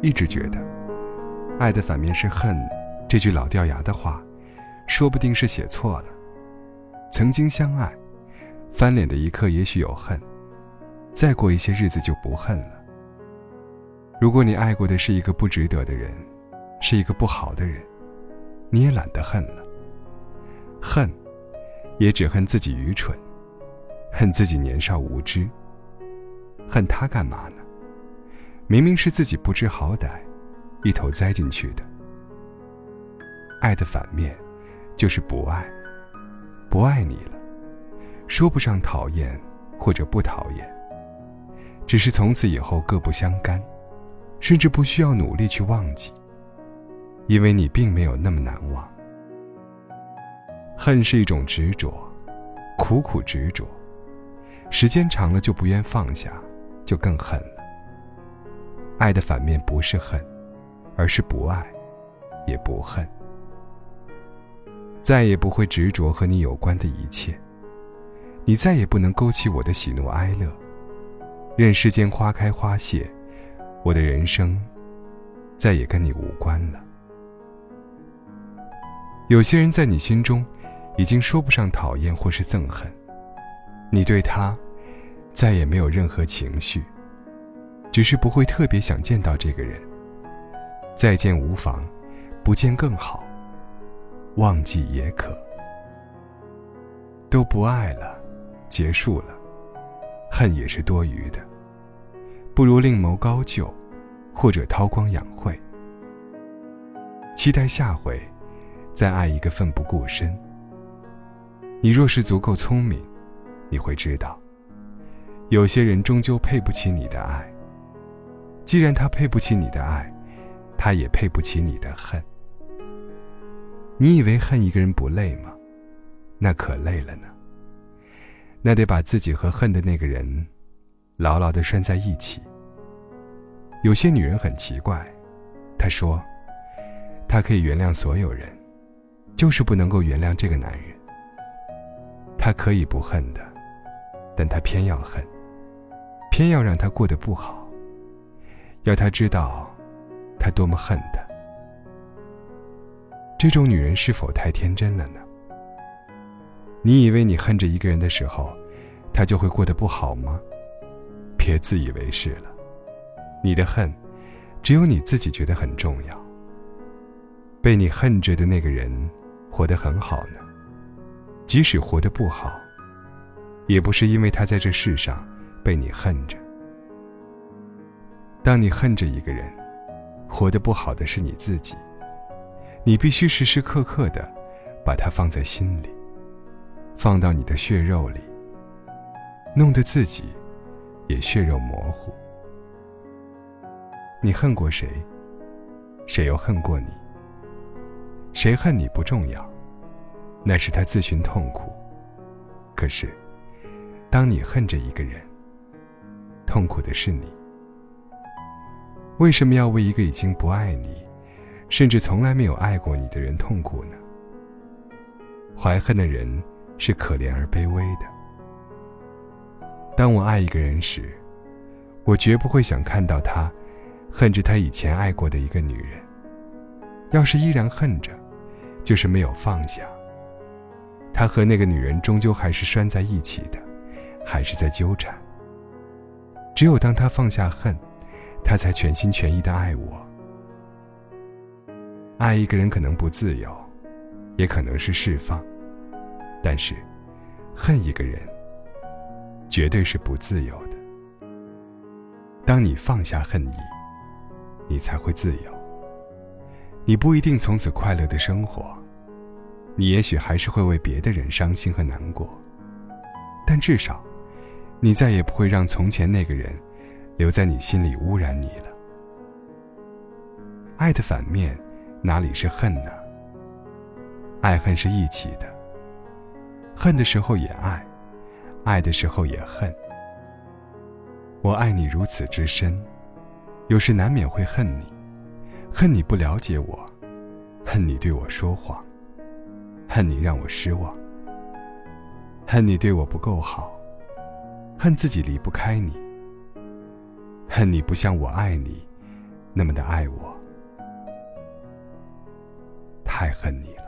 一直觉得“爱的反面是恨”这句老掉牙的话，说不定是写错了。曾经相爱，翻脸的一刻也许有恨，再过一些日子就不恨了。如果你爱过的是一个不值得的人，是一个不好的人，你也懒得恨了。恨，也只恨自己愚蠢，恨自己年少无知。恨他干嘛呢？明明是自己不知好歹，一头栽进去的。爱的反面，就是不爱。不爱你了，说不上讨厌或者不讨厌，只是从此以后各不相干，甚至不需要努力去忘记，因为你并没有那么难忘。恨是一种执着，苦苦执着，时间长了就不愿放下，就更恨了。爱的反面不是恨，而是不爱，也不恨。再也不会执着和你有关的一切。你再也不能勾起我的喜怒哀乐。任世间花开花谢，我的人生再也跟你无关了。有些人在你心中，已经说不上讨厌或是憎恨，你对他再也没有任何情绪。只是不会特别想见到这个人。再见无妨，不见更好。忘记也可。都不爱了，结束了，恨也是多余的。不如另谋高就，或者韬光养晦。期待下回，再爱一个奋不顾身。你若是足够聪明，你会知道，有些人终究配不起你的爱。既然他配不起你的爱，他也配不起你的恨。你以为恨一个人不累吗？那可累了呢。那得把自己和恨的那个人，牢牢的拴在一起。有些女人很奇怪，她说，她可以原谅所有人，就是不能够原谅这个男人。她可以不恨的，但她偏要恨，偏要让他过得不好。要他知道，他多么恨他。这种女人是否太天真了呢？你以为你恨着一个人的时候，他就会过得不好吗？别自以为是了。你的恨，只有你自己觉得很重要。被你恨着的那个人，活得很好呢。即使活得不好，也不是因为他在这世上被你恨着。当你恨着一个人，活得不好的是你自己。你必须时时刻刻的把他放在心里，放到你的血肉里，弄得自己也血肉模糊。你恨过谁？谁又恨过你？谁恨你不重要，那是他自寻痛苦。可是，当你恨着一个人，痛苦的是你。为什么要为一个已经不爱你，甚至从来没有爱过你的人痛苦呢？怀恨的人是可怜而卑微的。当我爱一个人时，我绝不会想看到他恨着他以前爱过的一个女人。要是依然恨着，就是没有放下。他和那个女人终究还是拴在一起的，还是在纠缠。只有当他放下恨。他才全心全意的爱我。爱一个人可能不自由，也可能是释放，但是，恨一个人，绝对是不自由的。当你放下恨意，你才会自由。你不一定从此快乐的生活，你也许还是会为别的人伤心和难过，但至少，你再也不会让从前那个人。留在你心里污染你了。爱的反面，哪里是恨呢？爱恨是一起的。恨的时候也爱，爱的时候也恨。我爱你如此之深，有时难免会恨你，恨你不了解我，恨你对我说谎，恨你让我失望，恨你对我不够好，恨自己离不开你。恨你不像我爱你，那么的爱我，太恨你了。